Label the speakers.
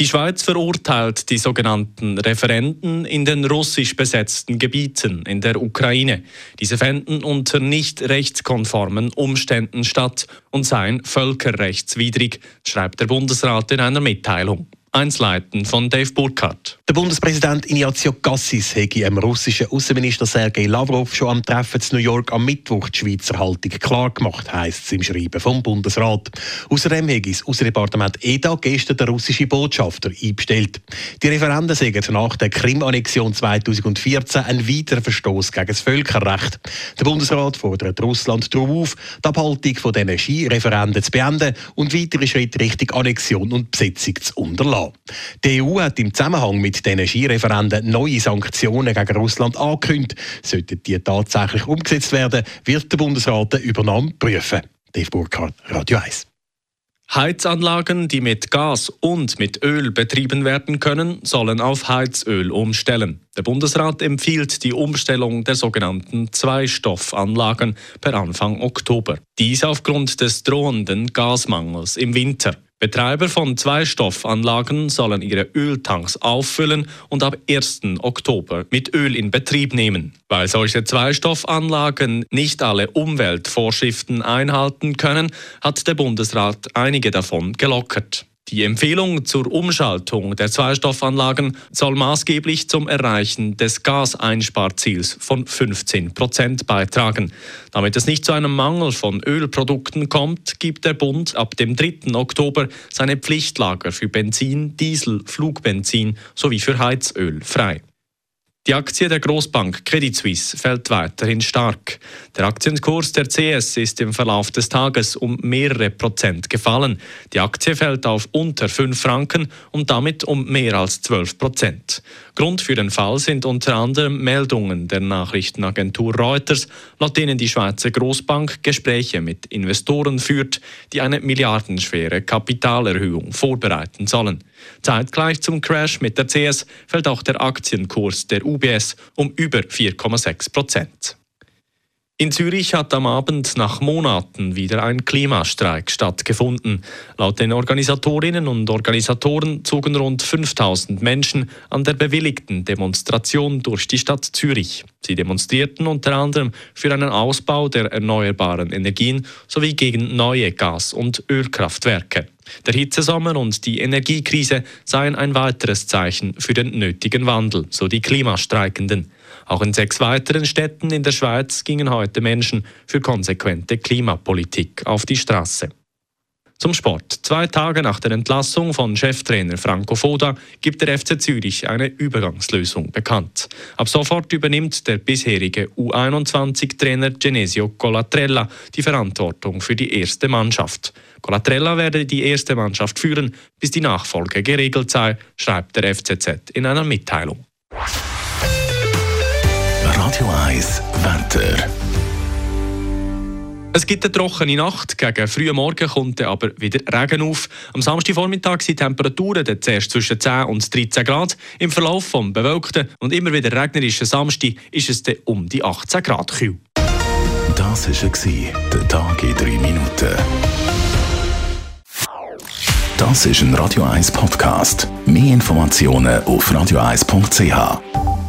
Speaker 1: Die Schweiz verurteilt die sogenannten Referenden in den russisch besetzten Gebieten in der Ukraine. Diese fänden unter nicht rechtskonformen Umständen statt und seien völkerrechtswidrig, schreibt der Bundesrat in einer Mitteilung. Einsleiten von Dave Burkhardt.
Speaker 2: Der Bundespräsident Ignazio Cassis hätte dem russischen Außenminister Sergei Lavrov schon am Treffen zu New York am Mittwoch die Schweizer Haltung klargemacht, heisst es im Schreiben vom Bundesrat. Außerdem hätte das Außendepartement EDA gestern den russischen Botschafter einbestellt. Die Referenden sagen nach der Krim-Annexion 2014 ein weiterer Verstoß gegen das Völkerrecht. Der Bundesrat fordert Russland darauf auf, die Abhaltung von diesen Skireferenden zu beenden und weitere Schritte Richtung Annexion und Besetzung zu unterlassen lassen. Die EU hat im Zusammenhang mit diesen Skireferenden neue Sanktionen gegen Russland angekündigt. Sollten die tatsächlich umgesetzt werden, wird der Bundesrat eine Übernahme prüfen. Dave Burkhardt, Radio 1.
Speaker 1: Heizanlagen, die mit Gas und mit Öl betrieben werden können, sollen auf Heizöl umstellen. Der Bundesrat empfiehlt die Umstellung der sogenannten Zweistoffanlagen per Anfang Oktober. Dies aufgrund des drohenden Gasmangels im Winter. Betreiber von Zweistoffanlagen sollen ihre Öltanks auffüllen und ab 1. Oktober mit Öl in Betrieb nehmen. Weil solche Zweistoffanlagen nicht alle Umweltvorschriften einhalten können, hat der Bundesrat einige davon gelockert. Die Empfehlung zur Umschaltung der Zweistoffanlagen soll maßgeblich zum Erreichen des Gaseinsparziels von 15 Prozent beitragen. Damit es nicht zu einem Mangel von Ölprodukten kommt, gibt der Bund ab dem 3. Oktober seine Pflichtlager für Benzin, Diesel, Flugbenzin sowie für Heizöl frei. Die Aktie der Großbank Credit Suisse fällt weiterhin stark. Der Aktienkurs der CS ist im Verlauf des Tages um mehrere Prozent gefallen. Die Aktie fällt auf unter 5 Franken und damit um mehr als 12 Prozent. Grund für den Fall sind unter anderem Meldungen der Nachrichtenagentur Reuters, laut denen die Schweizer Großbank Gespräche mit Investoren führt, die eine milliardenschwere Kapitalerhöhung vorbereiten sollen. Zeitgleich zum Crash mit der CS fällt auch der Aktienkurs der UBS um über 4,6 Prozent. In Zürich hat am Abend nach Monaten wieder ein Klimastreik stattgefunden. Laut den Organisatorinnen und Organisatoren zogen rund 5000 Menschen an der bewilligten Demonstration durch die Stadt Zürich. Sie demonstrierten unter anderem für einen Ausbau der erneuerbaren Energien sowie gegen neue Gas- und Ölkraftwerke. Der Hitzesommer und die Energiekrise seien ein weiteres Zeichen für den nötigen Wandel, so die Klimastreikenden. Auch in sechs weiteren Städten in der Schweiz gingen heute Menschen für konsequente Klimapolitik auf die Straße. Zum Sport. Zwei Tage nach der Entlassung von Cheftrainer Franco Foda gibt der FC Zürich eine Übergangslösung bekannt. Ab sofort übernimmt der bisherige U21-Trainer Genesio Colatrella die Verantwortung für die erste Mannschaft. Colatrella werde die erste Mannschaft führen, bis die Nachfolge geregelt sei, schreibt der FCZ in einer Mitteilung.
Speaker 3: Radio 1 Wetter.
Speaker 1: Es gibt eine trockene Nacht, gegen frühen Morgen kommt aber wieder Regen auf. Am Samstagvormittag sind Temperaturen dann zuerst zwischen 10 und 13 Grad. Im Verlauf vom bewölkten und immer wieder regnerischen Samstag ist es dann um die 18 Grad kühl.
Speaker 3: Das war der Tag in 3 Minuten. Das ist ein Radio 1 Podcast. Mehr Informationen auf radio1.ch.